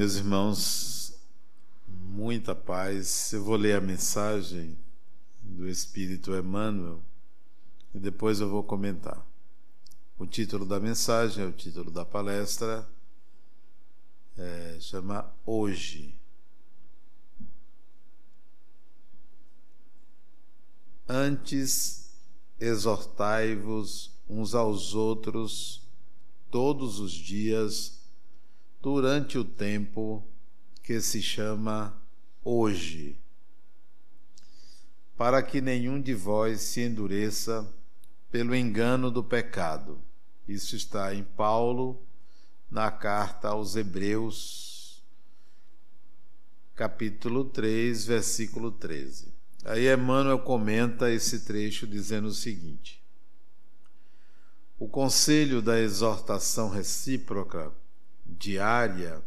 Meus irmãos, muita paz. Eu vou ler a mensagem do Espírito Emmanuel e depois eu vou comentar. O título da mensagem é o título da palestra, é, chama Hoje. Antes, exortai-vos uns aos outros todos os dias durante o tempo que se chama hoje, para que nenhum de vós se endureça pelo engano do pecado. Isso está em Paulo, na carta aos Hebreus, capítulo 3, versículo 13. Aí Emmanuel comenta esse trecho dizendo o seguinte: O conselho da exortação recíproca diária,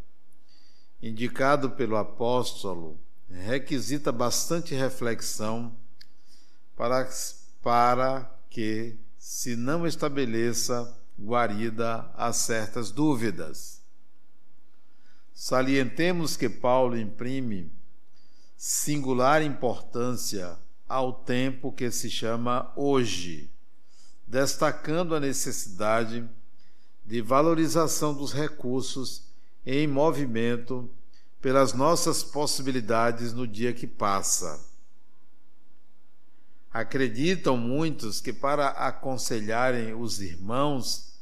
indicado pelo apóstolo, requisita bastante reflexão para, para que se não estabeleça guarida a certas dúvidas. Salientemos que Paulo imprime singular importância ao tempo que se chama hoje, destacando a necessidade de de valorização dos recursos em movimento pelas nossas possibilidades no dia que passa. Acreditam muitos que, para aconselharem os irmãos,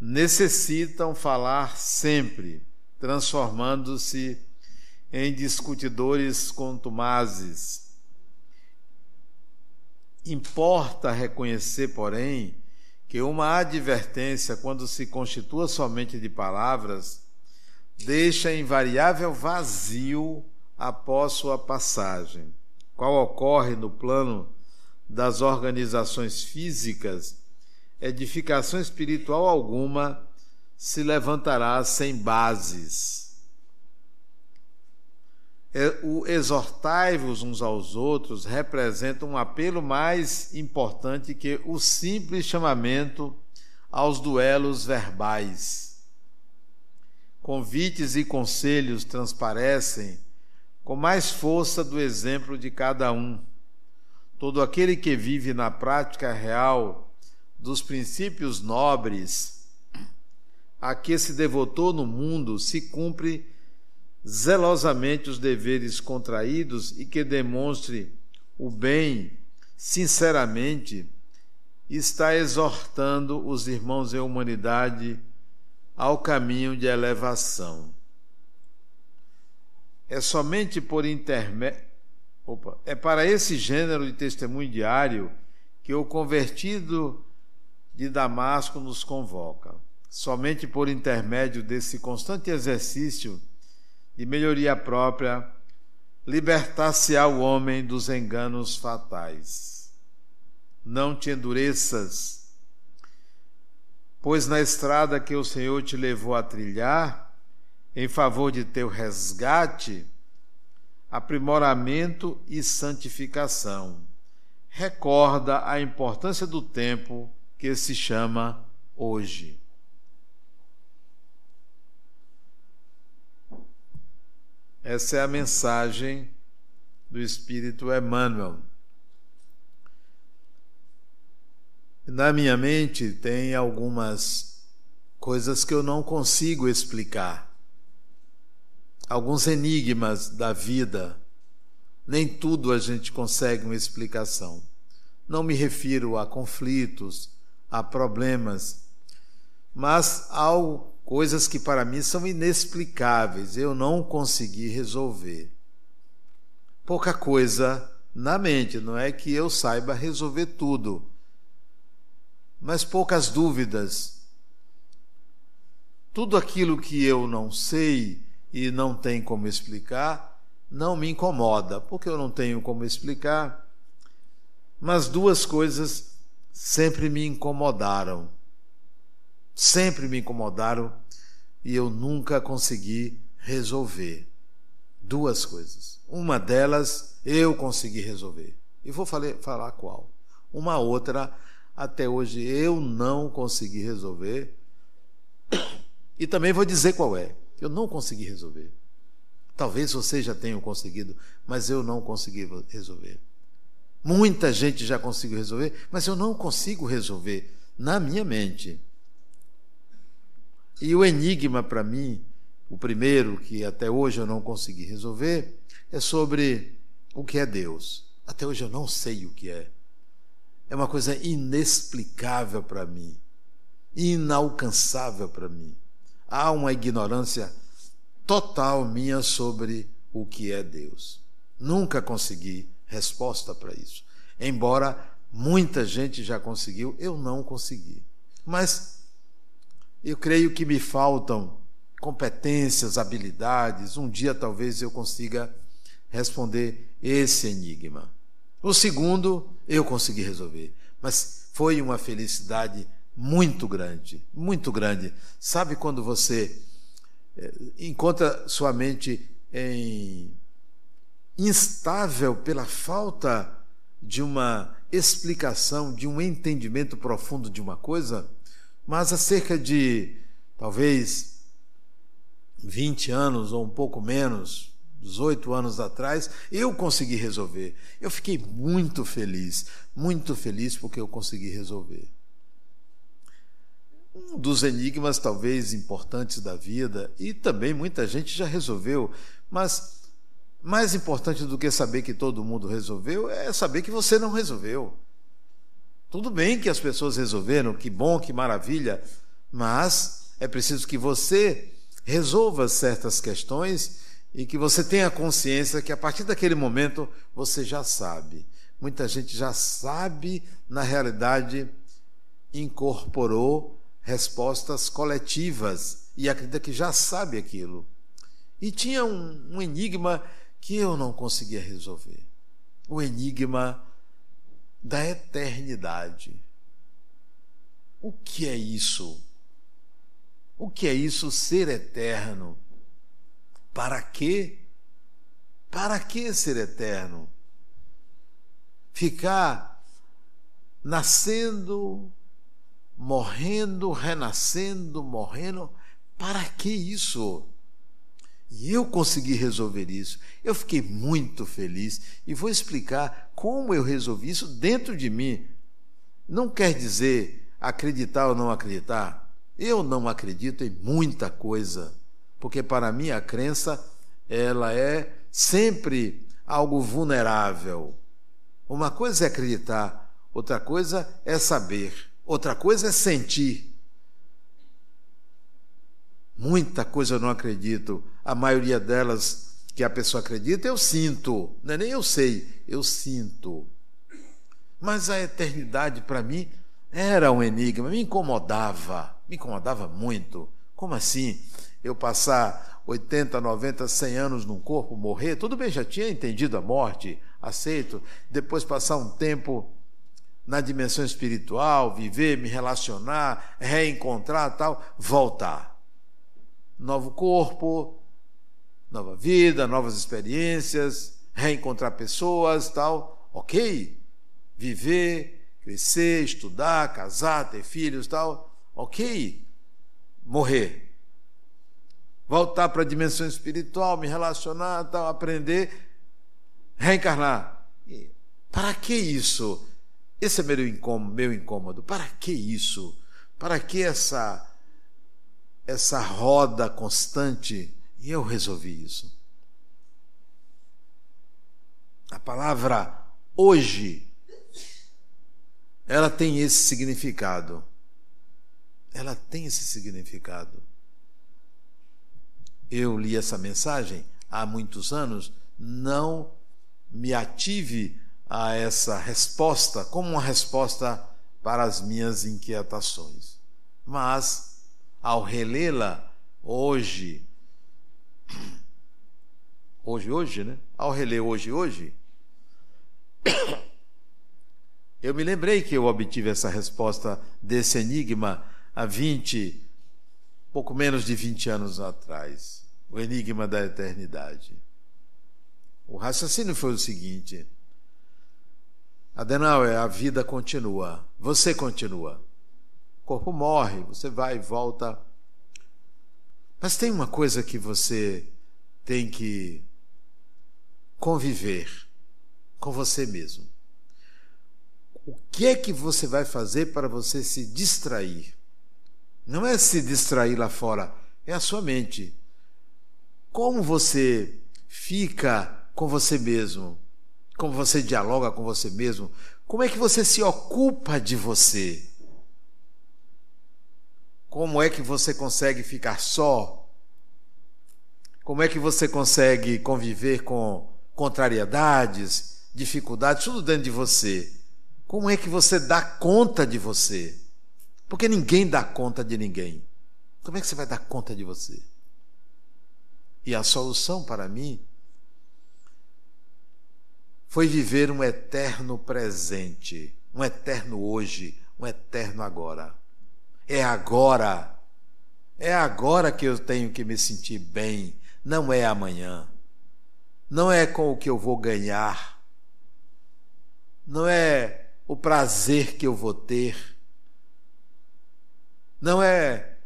necessitam falar sempre, transformando-se em discutidores contumazes. Importa reconhecer, porém, que uma advertência, quando se constitua somente de palavras, deixa invariável vazio após sua passagem, qual ocorre no plano das organizações físicas, edificação espiritual alguma se levantará sem bases. É, o exortai-vos uns aos outros representa um apelo mais importante que o simples chamamento aos duelos verbais. Convites e conselhos transparecem com mais força do exemplo de cada um. Todo aquele que vive na prática real dos princípios nobres a que se devotou no mundo se cumpre zelosamente os deveres contraídos e que demonstre o bem sinceramente, está exortando os irmãos em humanidade ao caminho de elevação. É somente por intermédio. É para esse gênero de testemunho diário que o convertido de Damasco nos convoca. Somente por intermédio desse constante exercício de melhoria própria, libertar-se-á o homem dos enganos fatais. Não te endureças, pois na estrada que o Senhor te levou a trilhar, em favor de teu resgate, aprimoramento e santificação. Recorda a importância do tempo que se chama hoje. Essa é a mensagem do Espírito Emmanuel. Na minha mente tem algumas coisas que eu não consigo explicar, alguns enigmas da vida. Nem tudo a gente consegue uma explicação. Não me refiro a conflitos, a problemas, mas ao coisas que para mim são inexplicáveis, eu não consegui resolver. Pouca coisa na mente, não é que eu saiba resolver tudo, mas poucas dúvidas. Tudo aquilo que eu não sei e não tem como explicar, não me incomoda, porque eu não tenho como explicar. Mas duas coisas sempre me incomodaram sempre me incomodaram e eu nunca consegui resolver. Duas coisas. Uma delas eu consegui resolver. E vou falar qual. Uma outra, até hoje eu não consegui resolver. E também vou dizer qual é. Eu não consegui resolver. Talvez você já tenha conseguido, mas eu não consegui resolver. Muita gente já conseguiu resolver, mas eu não consigo resolver na minha mente. E o enigma para mim, o primeiro que até hoje eu não consegui resolver, é sobre o que é Deus. Até hoje eu não sei o que é. É uma coisa inexplicável para mim, inalcançável para mim. Há uma ignorância total minha sobre o que é Deus. Nunca consegui resposta para isso. Embora muita gente já conseguiu, eu não consegui. Mas eu creio que me faltam competências, habilidades. Um dia talvez eu consiga responder esse enigma. O segundo eu consegui resolver, mas foi uma felicidade muito grande, muito grande. Sabe quando você eh, encontra sua mente em instável pela falta de uma explicação, de um entendimento profundo de uma coisa, mas há cerca de talvez 20 anos ou um pouco menos, 18 anos atrás, eu consegui resolver. Eu fiquei muito feliz, muito feliz porque eu consegui resolver. Um dos enigmas talvez importantes da vida, e também muita gente já resolveu, mas mais importante do que saber que todo mundo resolveu é saber que você não resolveu. Tudo bem que as pessoas resolveram, que bom, que maravilha, mas é preciso que você resolva certas questões e que você tenha consciência que a partir daquele momento você já sabe. Muita gente já sabe, na realidade, incorporou respostas coletivas e acredita que já sabe aquilo. E tinha um, um enigma que eu não conseguia resolver. O enigma da eternidade. O que é isso? O que é isso ser eterno? Para quê? Para que ser eterno? Ficar nascendo, morrendo, renascendo, morrendo, para que isso? E eu consegui resolver isso. Eu fiquei muito feliz e vou explicar como eu resolvi isso dentro de mim. Não quer dizer acreditar ou não acreditar. Eu não acredito em muita coisa, porque para mim a crença ela é sempre algo vulnerável. Uma coisa é acreditar, outra coisa é saber, outra coisa é sentir. Muita coisa eu não acredito. A maioria delas que a pessoa acredita, eu sinto. Não é nem eu sei, eu sinto. Mas a eternidade para mim era um enigma, me incomodava, me incomodava muito. Como assim? Eu passar 80, 90, 100 anos num corpo, morrer, tudo bem, já tinha entendido a morte, aceito. Depois passar um tempo na dimensão espiritual, viver, me relacionar, reencontrar, tal, voltar novo corpo, nova vida, novas experiências, reencontrar pessoas, tal. Ok. Viver, crescer, estudar, casar, ter filhos, tal. Ok. Morrer. Voltar para a dimensão espiritual, me relacionar, tal, aprender, reencarnar. Para que isso? Esse é meu incômodo, meu incômodo. Para que isso? Para que essa essa roda constante e eu resolvi isso. A palavra hoje, ela tem esse significado. Ela tem esse significado. Eu li essa mensagem há muitos anos, não me ative a essa resposta como uma resposta para as minhas inquietações. Mas ao relê-la hoje, hoje, hoje, né? Ao reler hoje, hoje, eu me lembrei que eu obtive essa resposta desse enigma há 20, pouco menos de 20 anos atrás. O enigma da eternidade. O raciocínio foi o seguinte: Adenauer, a vida continua, você continua corpo morre, você vai e volta Mas tem uma coisa que você tem que conviver com você mesmo. O que é que você vai fazer para você se distrair? Não é se distrair lá fora, é a sua mente. Como você fica com você mesmo? Como você dialoga com você mesmo? Como é que você se ocupa de você? Como é que você consegue ficar só? Como é que você consegue conviver com contrariedades, dificuldades, tudo dentro de você? Como é que você dá conta de você? Porque ninguém dá conta de ninguém. Como é que você vai dar conta de você? E a solução para mim foi viver um eterno presente, um eterno hoje, um eterno agora. É agora. É agora que eu tenho que me sentir bem, não é amanhã. Não é com o que eu vou ganhar. Não é o prazer que eu vou ter não é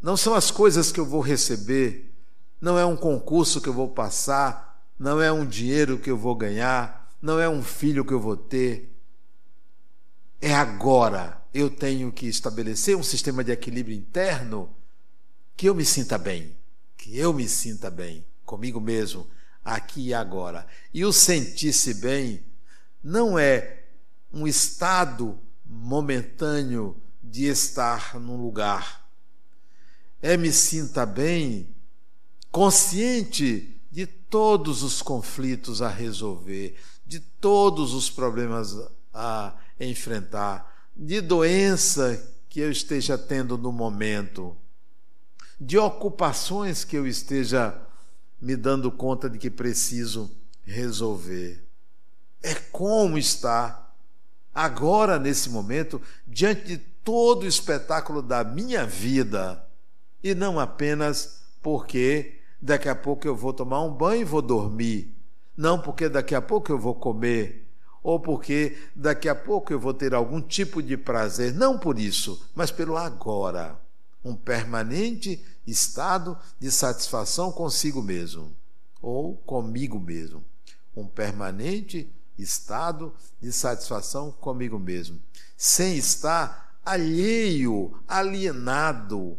não são as coisas que eu vou receber, não é um concurso que eu vou passar, não é um dinheiro que eu vou ganhar, não é um filho que eu vou ter. É agora. Eu tenho que estabelecer um sistema de equilíbrio interno que eu me sinta bem, que eu me sinta bem comigo mesmo, aqui e agora. E o sentir-se bem não é um estado momentâneo de estar num lugar. É me sinta bem, consciente de todos os conflitos a resolver, de todos os problemas a enfrentar, de doença que eu esteja tendo no momento, de ocupações que eu esteja me dando conta de que preciso resolver. É como estar agora, nesse momento, diante de todo o espetáculo da minha vida. E não apenas porque daqui a pouco eu vou tomar um banho e vou dormir, não porque daqui a pouco eu vou comer, ou porque daqui a pouco eu vou ter algum tipo de prazer, não por isso, mas pelo agora, um permanente estado de satisfação consigo mesmo ou comigo mesmo, um permanente estado de satisfação comigo mesmo, sem estar alheio, alienado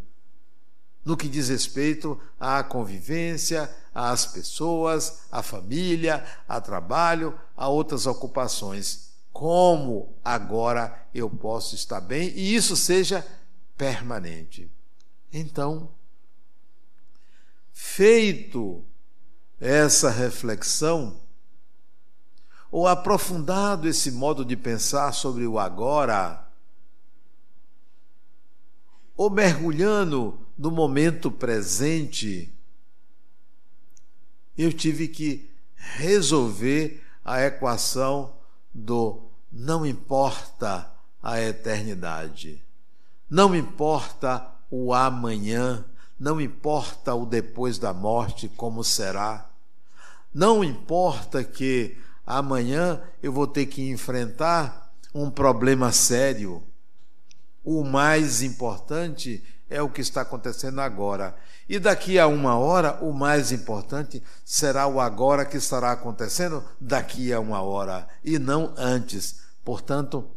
no que diz respeito à convivência, às pessoas, à família, a trabalho, a outras ocupações. Como agora eu posso estar bem e isso seja permanente. Então, feito essa reflexão, ou aprofundado esse modo de pensar sobre o agora, ou mergulhando no momento presente, eu tive que resolver a equação do não importa a eternidade, não importa o amanhã, não importa o depois da morte, como será, não importa que amanhã eu vou ter que enfrentar um problema sério. O mais importante é o que está acontecendo agora. E daqui a uma hora, o mais importante será o agora que estará acontecendo daqui a uma hora, e não antes. Portanto,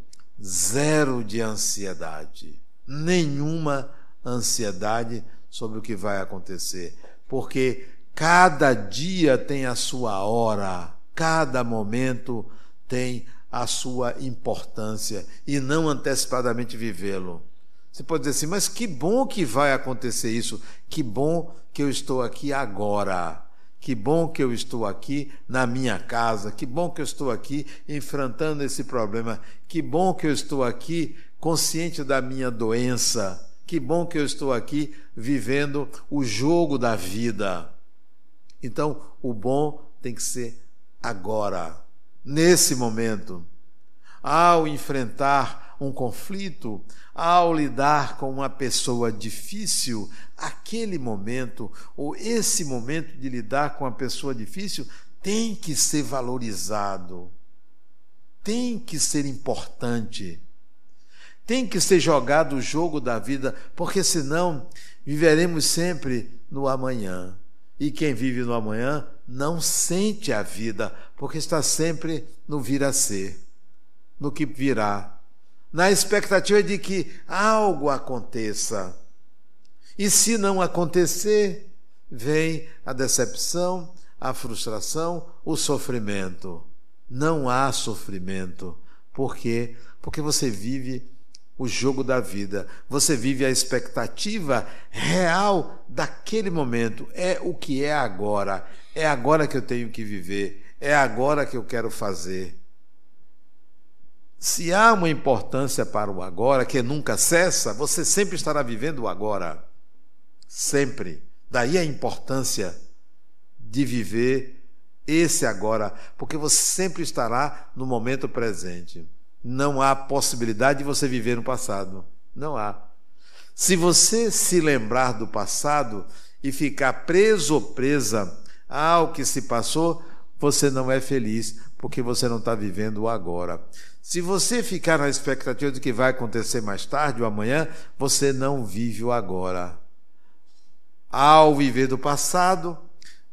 zero de ansiedade. Nenhuma ansiedade sobre o que vai acontecer. Porque cada dia tem a sua hora, cada momento tem a sua importância e não antecipadamente vivê-lo. Você pode dizer assim, mas que bom que vai acontecer isso, que bom que eu estou aqui agora, que bom que eu estou aqui na minha casa, que bom que eu estou aqui enfrentando esse problema, que bom que eu estou aqui consciente da minha doença, que bom que eu estou aqui vivendo o jogo da vida. Então, o bom tem que ser agora nesse momento, ao enfrentar um conflito, ao lidar com uma pessoa difícil, aquele momento, ou esse momento de lidar com uma pessoa difícil, tem que ser valorizado, tem que ser importante, tem que ser jogado o jogo da vida, porque senão viveremos sempre no amanhã. E quem vive no amanhã não sente a vida, porque está sempre no vir a ser, no que virá, na expectativa de que algo aconteça. E se não acontecer, vem a decepção, a frustração, o sofrimento. Não há sofrimento. Por quê? Porque você vive o jogo da vida. Você vive a expectativa real daquele momento. É o que é agora. É agora que eu tenho que viver. É agora que eu quero fazer. Se há uma importância para o agora que nunca cessa, você sempre estará vivendo o agora. Sempre. Daí a importância de viver esse agora, porque você sempre estará no momento presente. Não há possibilidade de você viver no passado. Não há. Se você se lembrar do passado e ficar preso ou presa ao que se passou, você não é feliz, porque você não está vivendo o agora. Se você ficar na expectativa de que vai acontecer mais tarde ou amanhã, você não vive o agora. Ao viver do passado,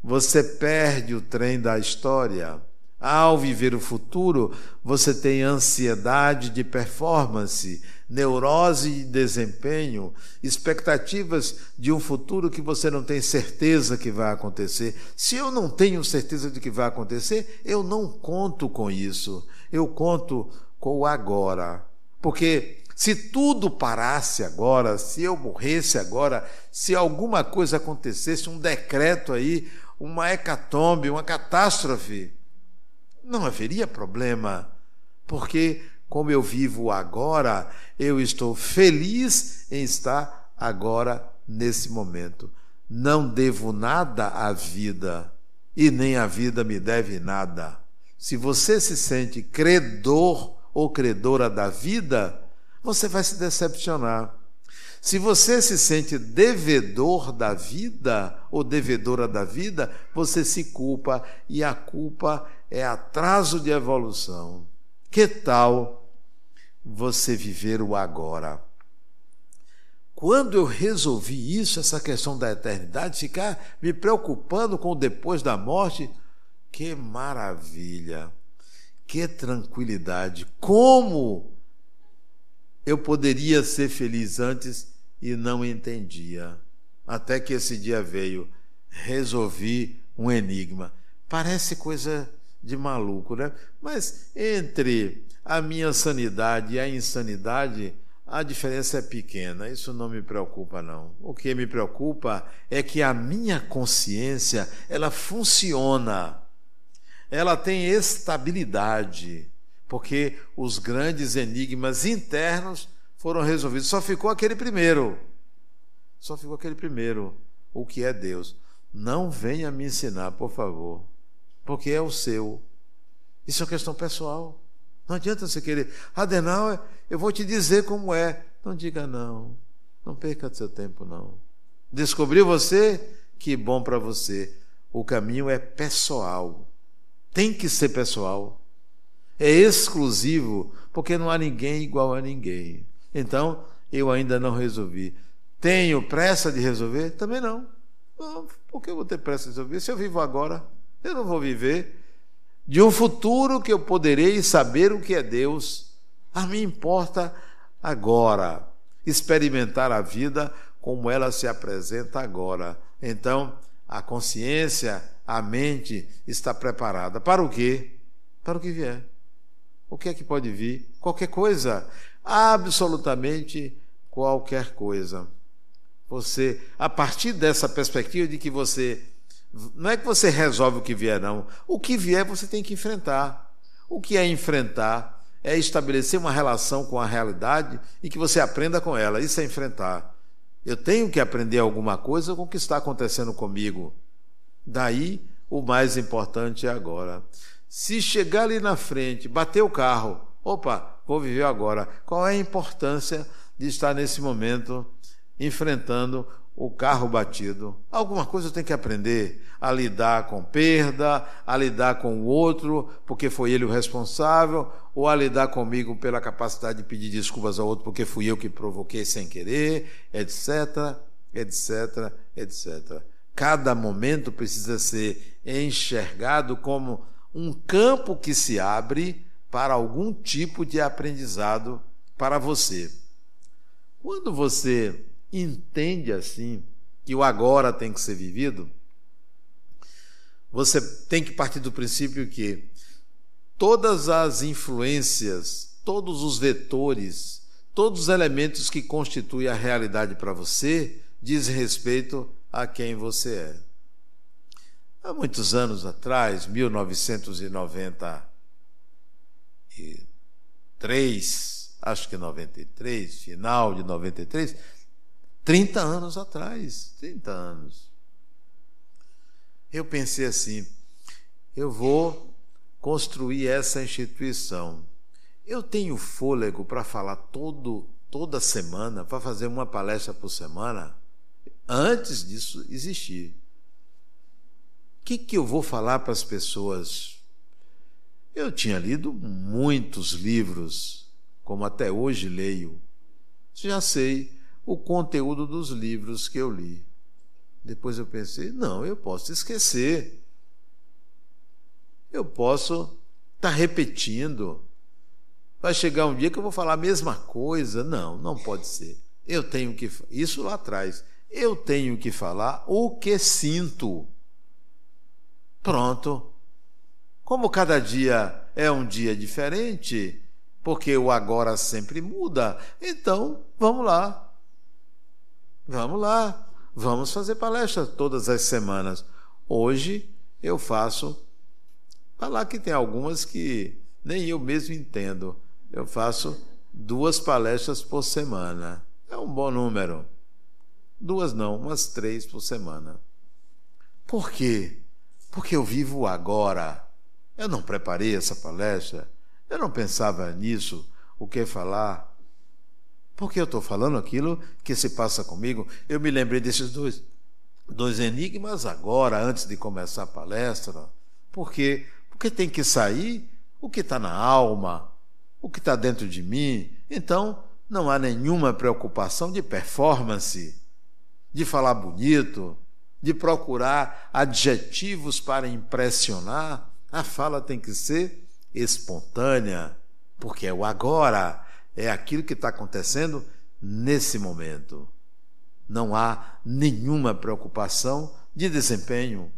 você perde o trem da história. Ao viver o futuro, você tem ansiedade de performance, neurose de desempenho, expectativas de um futuro que você não tem certeza que vai acontecer. Se eu não tenho certeza de que vai acontecer, eu não conto com isso. Eu conto com o agora. Porque se tudo parasse agora, se eu morresse agora, se alguma coisa acontecesse, um decreto aí, uma hecatombe, uma catástrofe, não haveria problema, porque como eu vivo agora, eu estou feliz em estar agora nesse momento. Não devo nada à vida e nem a vida me deve nada. Se você se sente credor ou credora da vida, você vai se decepcionar. Se você se sente devedor da vida ou devedora da vida, você se culpa e a culpa é atraso de evolução. Que tal você viver o agora? Quando eu resolvi isso, essa questão da eternidade, ficar me preocupando com o depois da morte, que maravilha, que tranquilidade. Como eu poderia ser feliz antes e não entendia. Até que esse dia veio, resolvi um enigma. Parece coisa de maluco, né? Mas entre a minha sanidade e a insanidade, a diferença é pequena. Isso não me preocupa não. O que me preocupa é que a minha consciência, ela funciona. Ela tem estabilidade, porque os grandes enigmas internos foram resolvidos. Só ficou aquele primeiro. Só ficou aquele primeiro, o que é Deus. Não venha me ensinar, por favor porque é o seu. Isso é uma questão pessoal. Não adianta você querer, Adenauer, eu vou te dizer como é. Não diga não. Não perca seu tempo, não. Descobriu você? Que bom para você. O caminho é pessoal. Tem que ser pessoal. É exclusivo, porque não há ninguém igual a ninguém. Então, eu ainda não resolvi. Tenho pressa de resolver? Também não. não por que eu vou ter pressa de resolver? Se eu vivo agora, eu não vou viver de um futuro que eu poderei saber o que é Deus. A mim importa agora experimentar a vida como ela se apresenta agora. Então, a consciência, a mente está preparada para o quê? Para o que vier. O que é que pode vir? Qualquer coisa, absolutamente qualquer coisa. Você, a partir dessa perspectiva de que você não é que você resolve o que vier, não. O que vier você tem que enfrentar. O que é enfrentar é estabelecer uma relação com a realidade e que você aprenda com ela. Isso é enfrentar. Eu tenho que aprender alguma coisa com o que está acontecendo comigo. Daí, o mais importante é agora. Se chegar ali na frente, bater o carro, opa, vou viver agora. Qual é a importância de estar nesse momento enfrentando o carro batido. Alguma coisa eu tenho que aprender a lidar com perda, a lidar com o outro, porque foi ele o responsável, ou a lidar comigo pela capacidade de pedir desculpas ao outro, porque fui eu que provoquei sem querer, etc. etc, etc. Cada momento precisa ser enxergado como um campo que se abre para algum tipo de aprendizado para você. Quando você entende assim que o agora tem que ser vivido, você tem que partir do princípio que todas as influências, todos os vetores, todos os elementos que constituem a realidade para você diz respeito a quem você é. Há muitos anos atrás, 1993, acho que 93, final de 93, 30 anos atrás, 30 anos. Eu pensei assim, eu vou construir essa instituição. Eu tenho fôlego para falar todo, toda semana, para fazer uma palestra por semana, antes disso existir. O que, que eu vou falar para as pessoas? Eu tinha lido muitos livros, como até hoje leio. Já sei o conteúdo dos livros que eu li. Depois eu pensei: não, eu posso esquecer. Eu posso estar tá repetindo. Vai chegar um dia que eu vou falar a mesma coisa. Não, não pode ser. Eu tenho que. Isso lá atrás. Eu tenho que falar o que sinto. Pronto. Como cada dia é um dia diferente, porque o agora sempre muda, então vamos lá. Vamos lá, vamos fazer palestra todas as semanas. Hoje eu faço, falar que tem algumas que nem eu mesmo entendo. Eu faço duas palestras por semana. É um bom número. Duas não, umas três por semana. Por quê? Porque eu vivo agora. Eu não preparei essa palestra. Eu não pensava nisso, o que falar. Porque eu estou falando aquilo que se passa comigo. Eu me lembrei desses dois, dois enigmas agora, antes de começar a palestra. Por quê? Porque tem que sair o que está na alma, o que está dentro de mim. Então, não há nenhuma preocupação de performance, de falar bonito, de procurar adjetivos para impressionar. A fala tem que ser espontânea, porque é o agora é aquilo que está acontecendo nesse momento. Não há nenhuma preocupação de desempenho.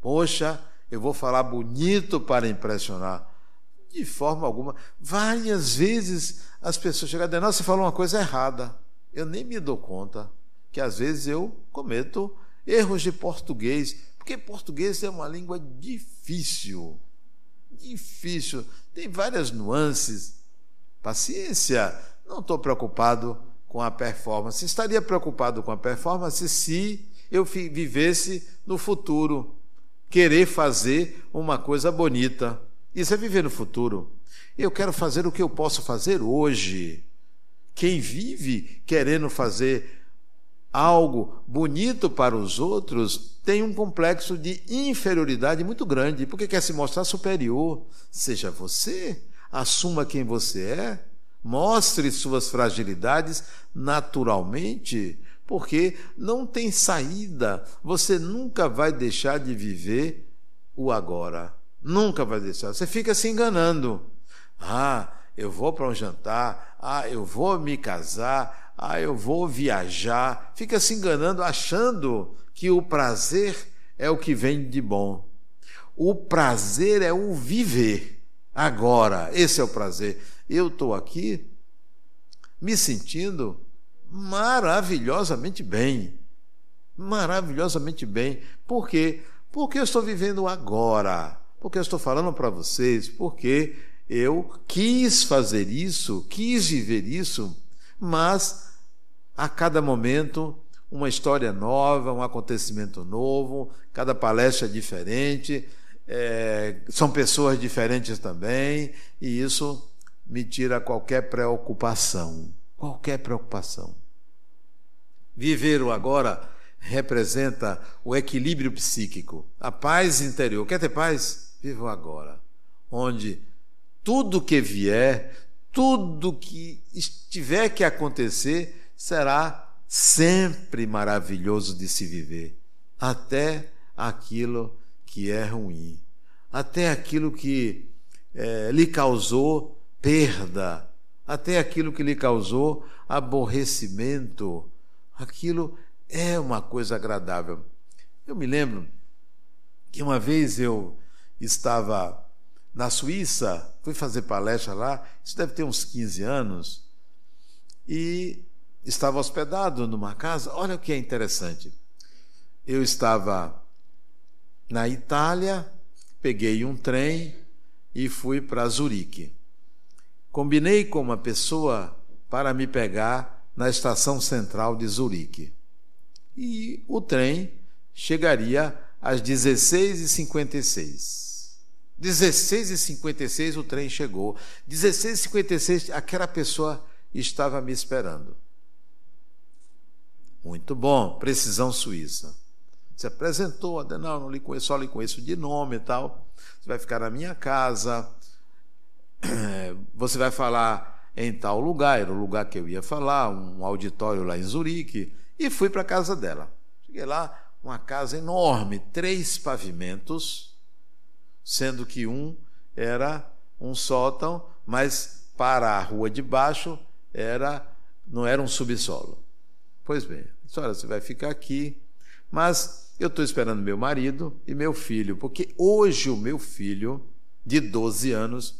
Poxa, eu vou falar bonito para impressionar. De forma alguma. Várias vezes as pessoas chegam dizer: Nossa, você falou uma coisa errada. Eu nem me dou conta que às vezes eu cometo erros de português, porque português é uma língua difícil. Difícil. Tem várias nuances Paciência, não estou preocupado com a performance. Estaria preocupado com a performance se eu vivesse no futuro, querer fazer uma coisa bonita. Isso é viver no futuro. Eu quero fazer o que eu posso fazer hoje. Quem vive querendo fazer algo bonito para os outros tem um complexo de inferioridade muito grande, porque quer se mostrar superior. Seja você assuma quem você é, mostre suas fragilidades naturalmente, porque não tem saída. Você nunca vai deixar de viver o agora. Nunca vai deixar. Você fica se enganando. Ah, eu vou para um jantar. Ah, eu vou me casar. Ah, eu vou viajar. Fica se enganando, achando que o prazer é o que vem de bom. O prazer é o viver agora. Esse é o prazer. Eu estou aqui me sentindo maravilhosamente bem. Maravilhosamente bem. Por quê? Porque eu estou vivendo agora. Porque eu estou falando para vocês. Porque eu quis fazer isso, quis viver isso, mas a cada momento uma história nova, um acontecimento novo, cada palestra é diferente, é, são pessoas diferentes também, e isso me tira qualquer preocupação. Qualquer preocupação. Viver o agora representa o equilíbrio psíquico, a paz interior. Quer ter paz? Viva o agora, onde tudo que vier, tudo que estiver que acontecer, será sempre maravilhoso de se viver, até aquilo que é ruim, até aquilo que é, lhe causou perda, até aquilo que lhe causou aborrecimento, aquilo é uma coisa agradável. Eu me lembro que uma vez eu estava na Suíça, fui fazer palestra lá, isso deve ter uns 15 anos, e estava hospedado numa casa. Olha o que é interessante. Eu estava na Itália, peguei um trem e fui para Zurique. Combinei com uma pessoa para me pegar na estação central de Zurique. E o trem chegaria às 16h56. 16h56 o trem chegou. 16h56 aquela pessoa estava me esperando. Muito bom, precisão suíça. Se apresentou, Adenal, não lhe conheço, só lhe conheço de nome e tal. Você vai ficar na minha casa. Você vai falar em tal lugar, era o lugar que eu ia falar, um auditório lá em Zurique, e fui para a casa dela. Cheguei lá, uma casa enorme, três pavimentos, sendo que um era um sótão, mas para a rua de baixo era não era um subsolo. Pois bem, senhora, você vai ficar aqui, mas eu estou esperando meu marido e meu filho, porque hoje o meu filho, de 12 anos,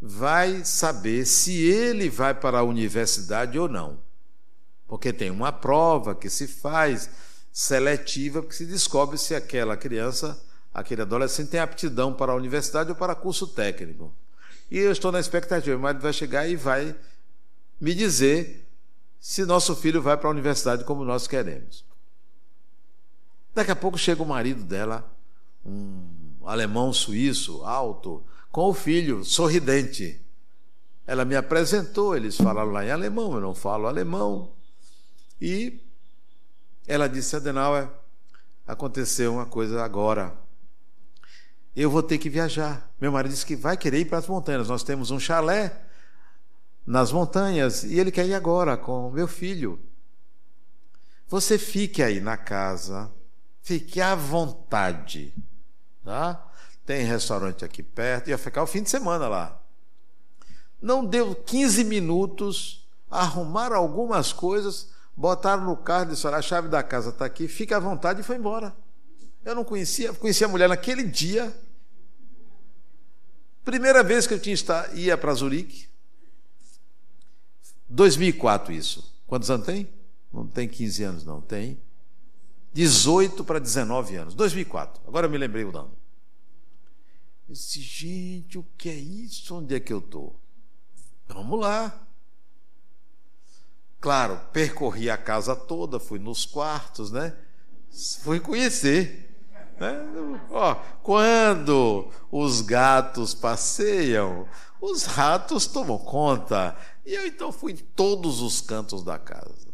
vai saber se ele vai para a universidade ou não. Porque tem uma prova que se faz seletiva, que se descobre se aquela criança, aquele adolescente tem aptidão para a universidade ou para curso técnico. E eu estou na expectativa, meu marido vai chegar e vai me dizer se nosso filho vai para a universidade como nós queremos. Daqui a pouco chega o marido dela, um alemão suíço, alto, com o filho, sorridente. Ela me apresentou, eles falaram lá em alemão, eu não falo alemão. E ela disse: Adenauer, aconteceu uma coisa agora. Eu vou ter que viajar. Meu marido disse que vai querer ir para as montanhas. Nós temos um chalé nas montanhas e ele quer ir agora com meu filho. Você fique aí na casa, fique à vontade, tá? Tem restaurante aqui perto, ia ficar o fim de semana lá. Não deu 15 minutos, arrumaram algumas coisas, botaram no carro e disseram: a chave da casa está aqui, fique à vontade e foi embora. Eu não conhecia, conhecia a mulher naquele dia. Primeira vez que eu tinha ia para Zurique, 2004 isso. Quantos anos tem? Não tem 15 anos, não. Tem 18 para 19 anos. 2004. Agora eu me lembrei o nome. Eu disse, gente, o que é isso? Onde é que eu estou? Vamos lá. Claro, percorri a casa toda, fui nos quartos, né? Fui conhecer. Né? Ó, quando os gatos passeiam, os ratos tomam conta. E eu então fui em todos os cantos da casa.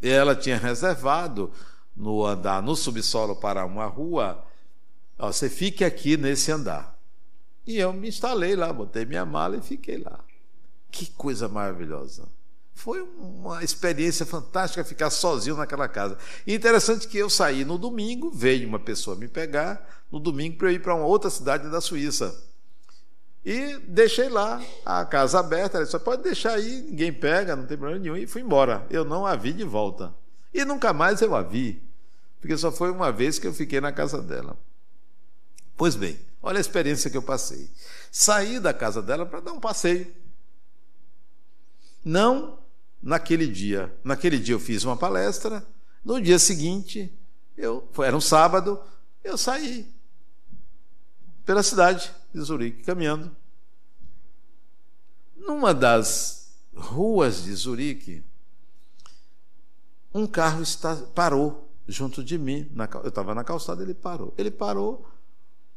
E ela tinha reservado no andar, no subsolo para uma rua. Ó, você fique aqui nesse andar. E eu me instalei lá, botei minha mala e fiquei lá. Que coisa maravilhosa. Foi uma experiência fantástica ficar sozinho naquela casa. E interessante que eu saí no domingo, veio uma pessoa me pegar no domingo para eu ir para uma outra cidade da Suíça. E deixei lá a casa aberta. Disse: pode deixar aí, ninguém pega, não tem problema nenhum. E fui embora. Eu não a vi de volta. E nunca mais eu a vi, porque só foi uma vez que eu fiquei na casa dela. Pois bem, olha a experiência que eu passei. Saí da casa dela para dar um passeio. Não naquele dia. Naquele dia eu fiz uma palestra. No dia seguinte, eu, era um sábado, eu saí pela cidade de Zurique, caminhando. Numa das ruas de Zurique, um carro está, parou junto de mim. Na, eu estava na calçada, ele parou. Ele parou,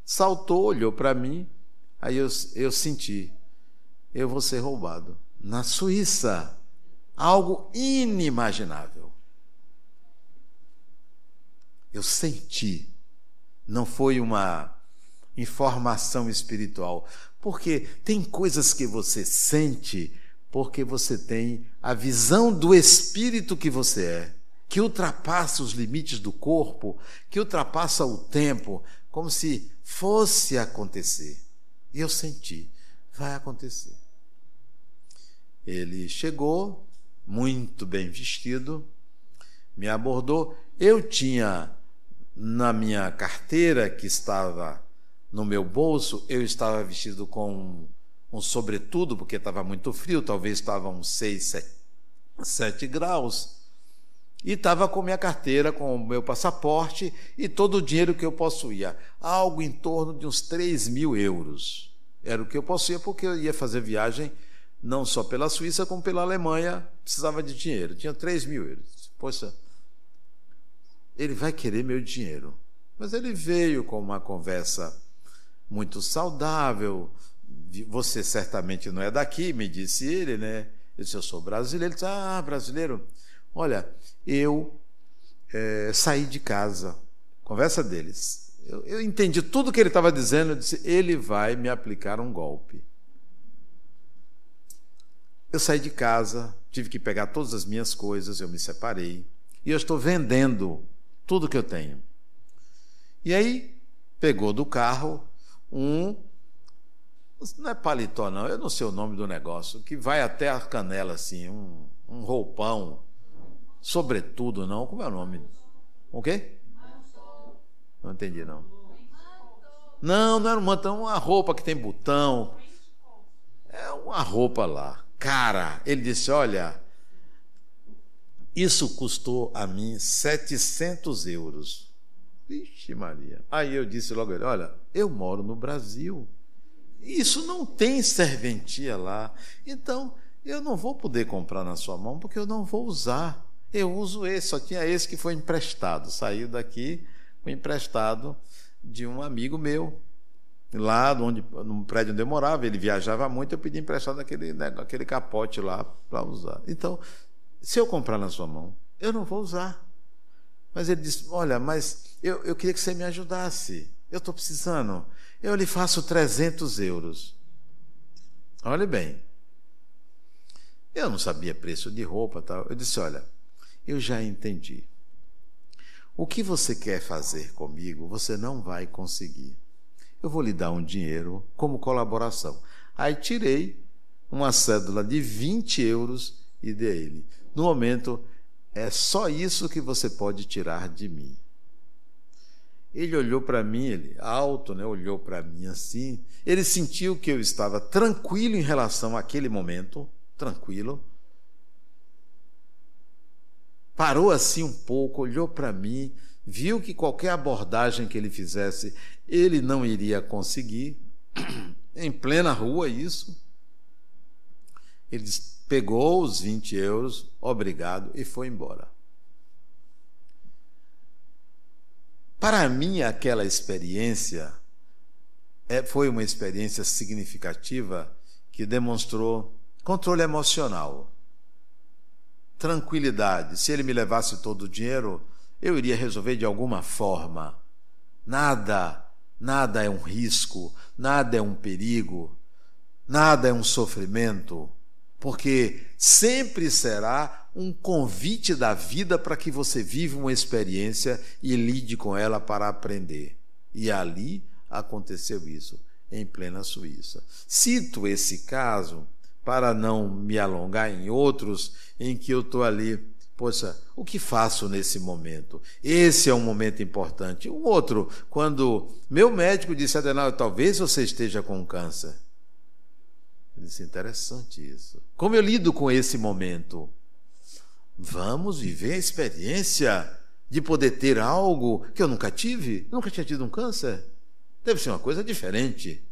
saltou, olhou para mim, aí eu, eu senti, eu vou ser roubado. Na Suíça, algo inimaginável. Eu senti, não foi uma informação espiritual. Porque tem coisas que você sente porque você tem a visão do espírito que você é, que ultrapassa os limites do corpo, que ultrapassa o tempo, como se fosse acontecer. E eu senti, vai acontecer. Ele chegou, muito bem vestido, me abordou. Eu tinha na minha carteira, que estava no meu bolso, eu estava vestido com um sobretudo, porque estava muito frio, talvez estava uns 6, 7, 7 graus. E estava com minha carteira, com o meu passaporte e todo o dinheiro que eu possuía. Algo em torno de uns 3 mil euros. Era o que eu possuía, porque eu ia fazer viagem não só pela Suíça, como pela Alemanha, precisava de dinheiro. Tinha 3 mil euros. Poxa, ele vai querer meu dinheiro. Mas ele veio com uma conversa muito saudável. Você certamente não é daqui, me disse ele, né? Eu disse, eu sou brasileiro. Ele disse, ah, brasileiro. Olha, eu é, saí de casa. Conversa deles. Eu, eu entendi tudo que ele estava dizendo. Eu disse, ele vai me aplicar um golpe. Eu saí de casa, tive que pegar todas as minhas coisas, eu me separei. E eu estou vendendo tudo que eu tenho. E aí pegou do carro um não é paletó não, eu não sei o nome do negócio, que vai até a canela assim, um, um roupão, sobretudo não, como é o nome? O quê? Não entendi não. Não, não era um manto, é uma roupa que tem botão. É uma roupa lá. Cara, ele disse: Olha, isso custou a mim 700 euros. Vixe, Maria. Aí eu disse logo: Olha, eu moro no Brasil. Isso não tem serventia lá. Então, eu não vou poder comprar na sua mão porque eu não vou usar. Eu uso esse, só tinha esse que foi emprestado. Saiu daqui, foi emprestado de um amigo meu. Lá onde, no prédio onde eu morava, ele viajava muito, eu pedi emprestado aquele, né, aquele capote lá para usar. Então, se eu comprar na sua mão, eu não vou usar. Mas ele disse: Olha, mas eu, eu queria que você me ajudasse. Eu estou precisando. Eu lhe faço 300 euros. Olhe bem. Eu não sabia preço de roupa tal. Eu disse: Olha, eu já entendi. O que você quer fazer comigo, você não vai conseguir. Eu vou lhe dar um dinheiro como colaboração. Aí tirei uma cédula de 20 euros e dei ele no momento, é só isso que você pode tirar de mim. Ele olhou para mim, ele alto, né, olhou para mim assim. Ele sentiu que eu estava tranquilo em relação àquele momento, tranquilo. Parou assim um pouco, olhou para mim, viu que qualquer abordagem que ele fizesse, ele não iria conseguir. em plena rua, isso. Ele pegou os 20 euros, obrigado, e foi embora. Para mim, aquela experiência é, foi uma experiência significativa que demonstrou controle emocional, tranquilidade. Se ele me levasse todo o dinheiro, eu iria resolver de alguma forma. Nada, nada é um risco, nada é um perigo, nada é um sofrimento porque sempre será um convite da vida para que você viva uma experiência e lide com ela para aprender. E ali aconteceu isso, em plena Suíça. Cito esse caso para não me alongar em outros em que eu estou ali. Poxa, o que faço nesse momento? Esse é um momento importante. Um outro, quando meu médico disse, Adenal, talvez você esteja com câncer. Eu disse, interessante isso. Como eu lido com esse momento? Vamos viver a experiência de poder ter algo que eu nunca tive. Eu nunca tinha tido um câncer. Deve ser uma coisa diferente.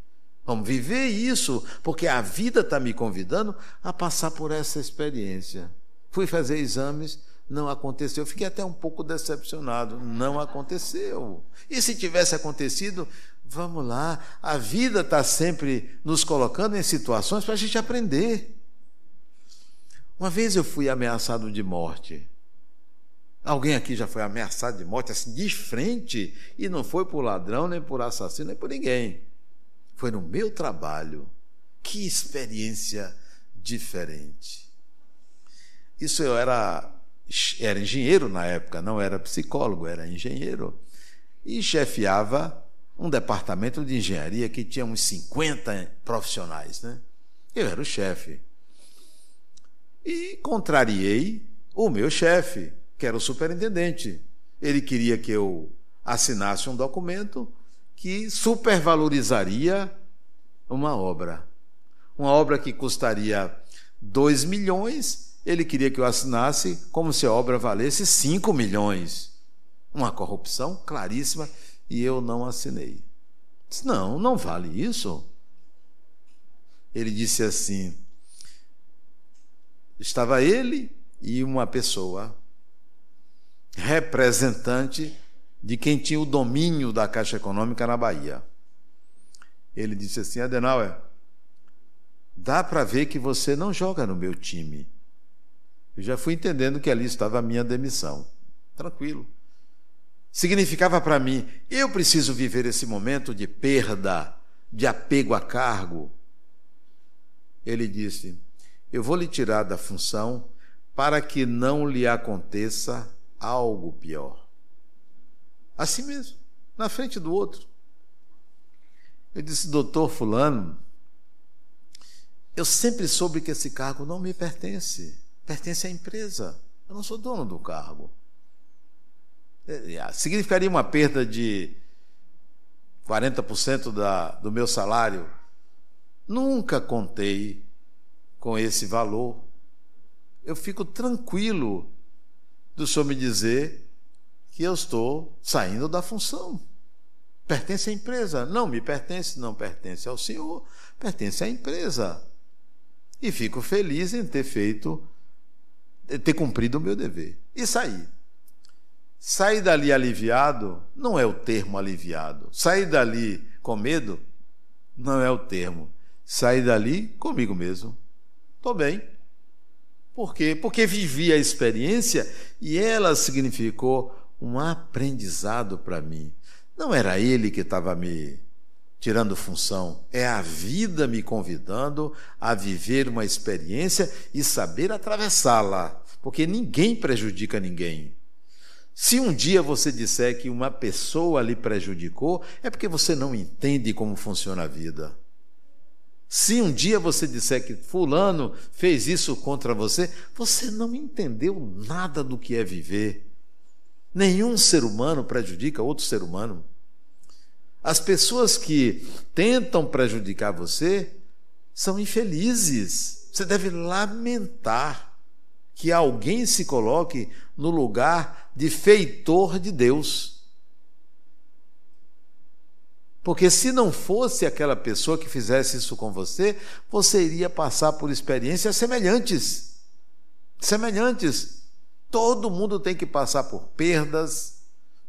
Vamos viver isso, porque a vida está me convidando a passar por essa experiência. Fui fazer exames, não aconteceu. Fiquei até um pouco decepcionado. Não aconteceu. E se tivesse acontecido, Vamos lá, a vida está sempre nos colocando em situações para a gente aprender. Uma vez eu fui ameaçado de morte. Alguém aqui já foi ameaçado de morte, assim, de frente, e não foi por ladrão, nem por assassino, nem por ninguém. Foi no meu trabalho. Que experiência diferente. Isso eu era, era engenheiro na época, não era psicólogo, era engenheiro. E chefiava um departamento de engenharia que tinha uns 50 profissionais. Né? Eu era o chefe. E contrariei o meu chefe, que era o superintendente. Ele queria que eu assinasse um documento que supervalorizaria uma obra. Uma obra que custaria 2 milhões, ele queria que eu assinasse como se a obra valesse 5 milhões. Uma corrupção claríssima e eu não assinei. Disse, não, não vale isso. Ele disse assim: estava ele e uma pessoa, representante de quem tinha o domínio da Caixa Econômica na Bahia. Ele disse assim: Adenauer, dá para ver que você não joga no meu time. Eu já fui entendendo que ali estava a minha demissão. Tranquilo. Significava para mim, eu preciso viver esse momento de perda, de apego a cargo. Ele disse: Eu vou lhe tirar da função para que não lhe aconteça algo pior. Assim mesmo, na frente do outro. Eu disse, doutor Fulano, eu sempre soube que esse cargo não me pertence, pertence à empresa. Eu não sou dono do cargo. É, é, significaria uma perda de 40% da, do meu salário. Nunca contei com esse valor. Eu fico tranquilo do senhor me dizer que eu estou saindo da função. Pertence à empresa. Não me pertence, não pertence ao senhor, pertence à empresa. E fico feliz em ter feito, ter cumprido o meu dever. E sair. Sair dali aliviado não é o termo aliviado. Sair dali com medo não é o termo. Sair dali comigo mesmo. Estou bem. Por quê? Porque vivi a experiência e ela significou um aprendizado para mim. Não era ele que estava me tirando função, é a vida me convidando a viver uma experiência e saber atravessá-la, porque ninguém prejudica ninguém. Se um dia você disser que uma pessoa lhe prejudicou, é porque você não entende como funciona a vida. Se um dia você disser que Fulano fez isso contra você, você não entendeu nada do que é viver. Nenhum ser humano prejudica outro ser humano. As pessoas que tentam prejudicar você são infelizes. Você deve lamentar que alguém se coloque no lugar de feitor de Deus. Porque se não fosse aquela pessoa que fizesse isso com você, você iria passar por experiências semelhantes. Semelhantes. Todo mundo tem que passar por perdas,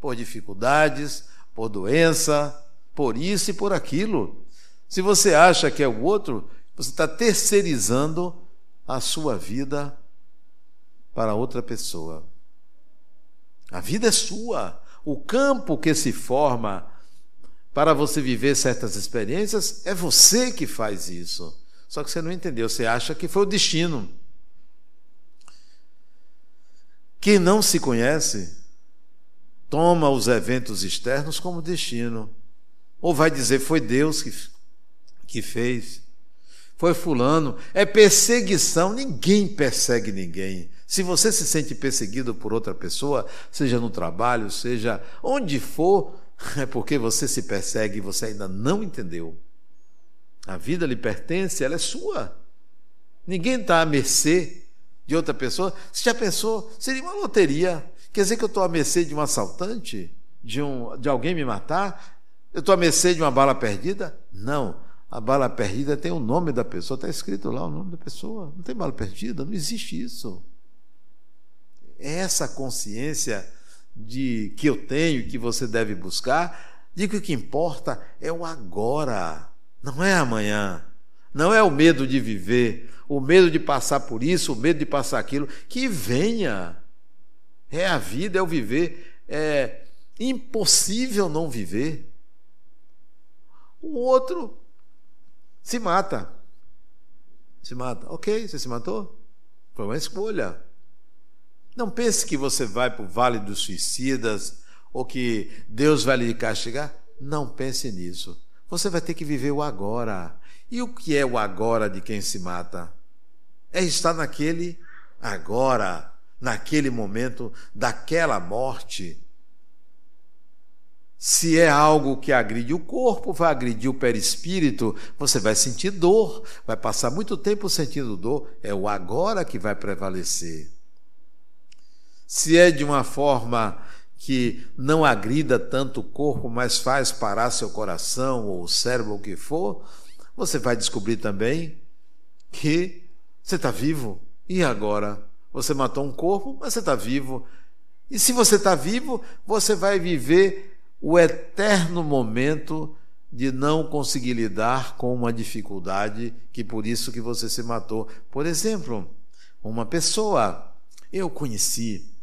por dificuldades, por doença, por isso e por aquilo. Se você acha que é o outro, você está terceirizando a sua vida para outra pessoa. A vida é sua. O campo que se forma para você viver certas experiências é você que faz isso. Só que você não entendeu, você acha que foi o destino. Quem não se conhece, toma os eventos externos como destino. Ou vai dizer, foi Deus que, que fez. Foi Fulano. É perseguição. Ninguém persegue ninguém. Se você se sente perseguido por outra pessoa, seja no trabalho, seja onde for, é porque você se persegue e você ainda não entendeu. A vida lhe pertence, ela é sua. Ninguém está à mercê de outra pessoa. Você já pensou? Seria uma loteria. Quer dizer que eu estou à mercê de um assaltante? De, um, de alguém me matar? Eu estou à mercê de uma bala perdida? Não. A bala perdida tem o nome da pessoa, está escrito lá o nome da pessoa. Não tem bala perdida, não existe isso. É essa consciência de que eu tenho, que você deve buscar, de que o que importa é o agora, não é amanhã. Não é o medo de viver, o medo de passar por isso, o medo de passar aquilo, que venha. É a vida, é o viver. É impossível não viver. O outro se mata. Se mata. Ok, você se matou? Foi uma escolha. Não pense que você vai para o vale dos suicidas ou que Deus vai lhe castigar. Não pense nisso. Você vai ter que viver o agora. E o que é o agora de quem se mata? É estar naquele agora, naquele momento daquela morte. Se é algo que agride o corpo, vai agredir o perispírito, você vai sentir dor, vai passar muito tempo sentindo dor, é o agora que vai prevalecer. Se é de uma forma que não agrida tanto o corpo, mas faz parar seu coração ou o cérebro, ou o que for, você vai descobrir também que você está vivo. E agora? Você matou um corpo, mas você está vivo. E se você está vivo, você vai viver o eterno momento de não conseguir lidar com uma dificuldade que por isso que você se matou. Por exemplo, uma pessoa, eu conheci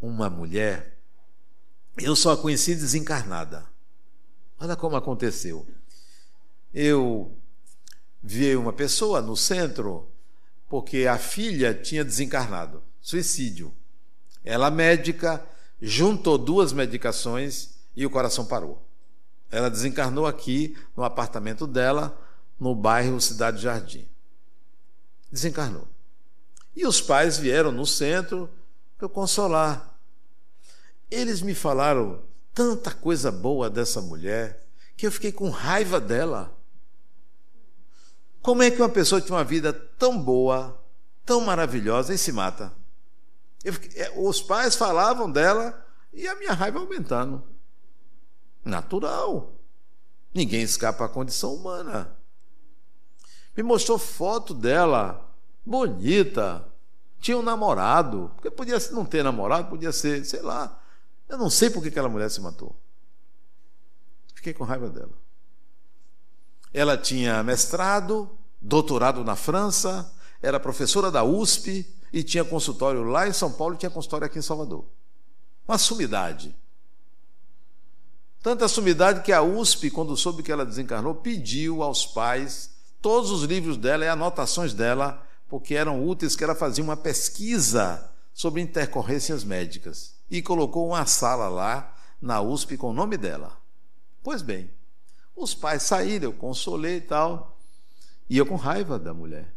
uma mulher eu só a conheci desencarnada. Olha como aconteceu. Eu vi uma pessoa no centro porque a filha tinha desencarnado, suicídio. Ela médica juntou duas medicações e o coração parou. Ela desencarnou aqui no apartamento dela, no bairro Cidade Jardim. Desencarnou. E os pais vieram no centro para consolar. Eles me falaram tanta coisa boa dessa mulher que eu fiquei com raiva dela. Como é que uma pessoa tinha uma vida tão boa, tão maravilhosa e se mata? Fiquei, é, os pais falavam dela e a minha raiva aumentando. Natural. Ninguém escapa à condição humana. Me mostrou foto dela, bonita. Tinha um namorado, porque podia não ter namorado, podia ser, sei lá, eu não sei por que aquela mulher se matou. Fiquei com raiva dela. Ela tinha mestrado, doutorado na França, era professora da USP e tinha consultório lá em São Paulo e tinha consultório aqui em Salvador. Uma sumidade. Tanta sumidade que a USP, quando soube que ela desencarnou, pediu aos pais todos os livros dela e anotações dela, porque eram úteis, que ela fazia uma pesquisa sobre intercorrências médicas e colocou uma sala lá na USP com o nome dela. Pois bem, os pais saíram, eu consolei e tal, e eu com raiva da mulher.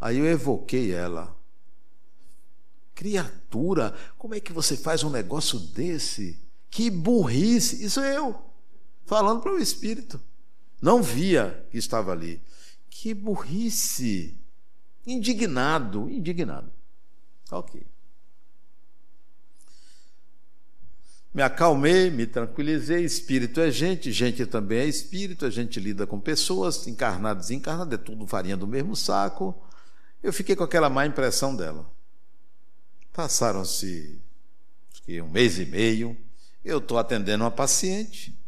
Aí eu evoquei ela. Criatura, como é que você faz um negócio desse? Que burrice! Isso é eu, falando para o espírito. Não via que estava ali. Que burrice! Indignado, indignado. Ok. Me acalmei, me tranquilizei. Espírito é gente, gente também é espírito. A gente lida com pessoas, encarnado, desencarnado, é tudo farinha do mesmo saco. Eu fiquei com aquela má impressão dela. Passaram-se um mês e meio. Eu estou atendendo uma paciente.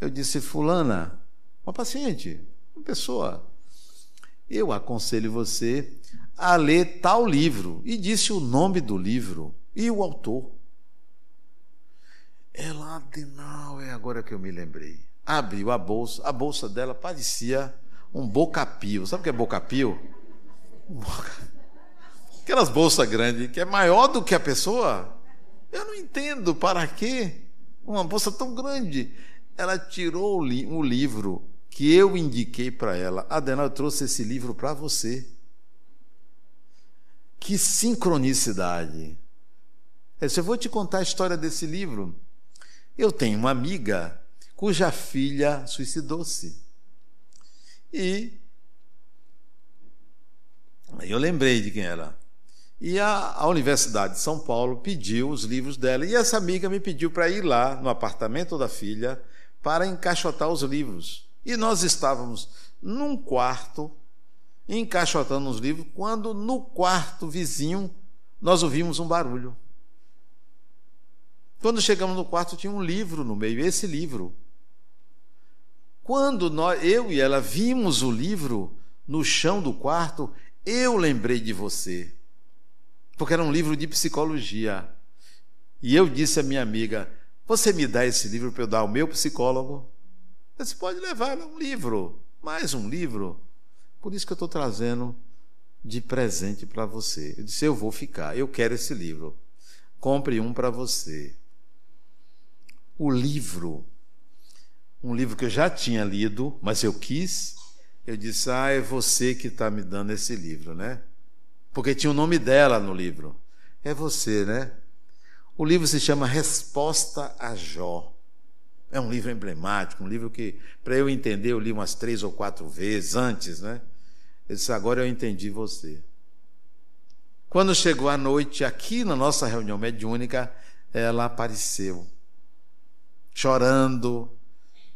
Eu disse, Fulana, uma paciente, uma pessoa. Eu aconselho você a ler tal livro. E disse o nome do livro e o autor. Ela, Adenal, é agora que eu me lembrei. Abriu a bolsa, a bolsa dela parecia um bocapio. Sabe o que é bocapio? Aquelas bolsas grandes, que é maior do que a pessoa. Eu não entendo para quê uma bolsa tão grande. Ela tirou o, li livro que eu indiquei para ela. Adenal, eu trouxe esse livro para você. Que sincronicidade. Eu vou te contar a história desse livro. Eu tenho uma amiga cuja filha suicidou-se. E eu lembrei de quem era. E a, a, Universidade de São Paulo pediu os livros dela. E essa amiga me pediu para ir lá no apartamento da filha para encaixotar os livros. E nós estávamos num quarto encaixotando os livros, quando no quarto vizinho nós ouvimos um barulho. Quando chegamos no quarto, tinha um livro no meio, esse livro. Quando nós, eu e ela vimos o livro no chão do quarto, eu lembrei de você. Porque era um livro de psicologia. E eu disse à minha amiga: Você me dá esse livro para eu dar ao meu psicólogo? Você pode levar um livro, mais um livro. Por isso que eu estou trazendo de presente para você. Eu disse: Eu vou ficar, eu quero esse livro. Compre um para você. O livro, um livro que eu já tinha lido, mas eu quis. Eu disse: Ah, é você que está me dando esse livro, né? Porque tinha o nome dela no livro. É você, né? O livro se chama Resposta a Jó. É um livro emblemático, um livro que, para eu entender, eu li umas três ou quatro vezes antes, né? Eu disse: agora eu entendi você. Quando chegou a noite, aqui na nossa reunião mediúnica, ela apareceu, chorando,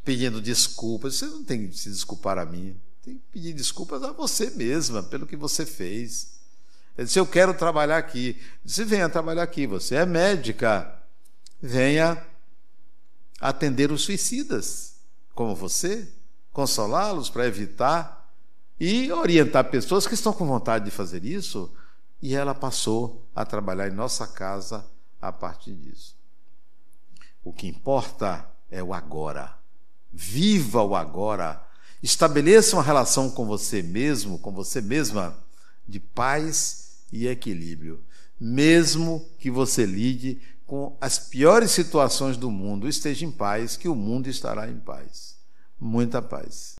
pedindo desculpas. Você não tem que se desculpar a mim, tem que pedir desculpas a você mesma pelo que você fez. Ele disse: Eu quero trabalhar aqui. Disse: Venha trabalhar aqui. Você é médica. Venha atender os suicidas, como você, consolá-los para evitar e orientar pessoas que estão com vontade de fazer isso. E ela passou a trabalhar em nossa casa a partir disso. O que importa é o agora. Viva o agora. Estabeleça uma relação com você mesmo, com você mesma, de paz e equilíbrio, mesmo que você lide com as piores situações do mundo, esteja em paz, que o mundo estará em paz. Muita paz.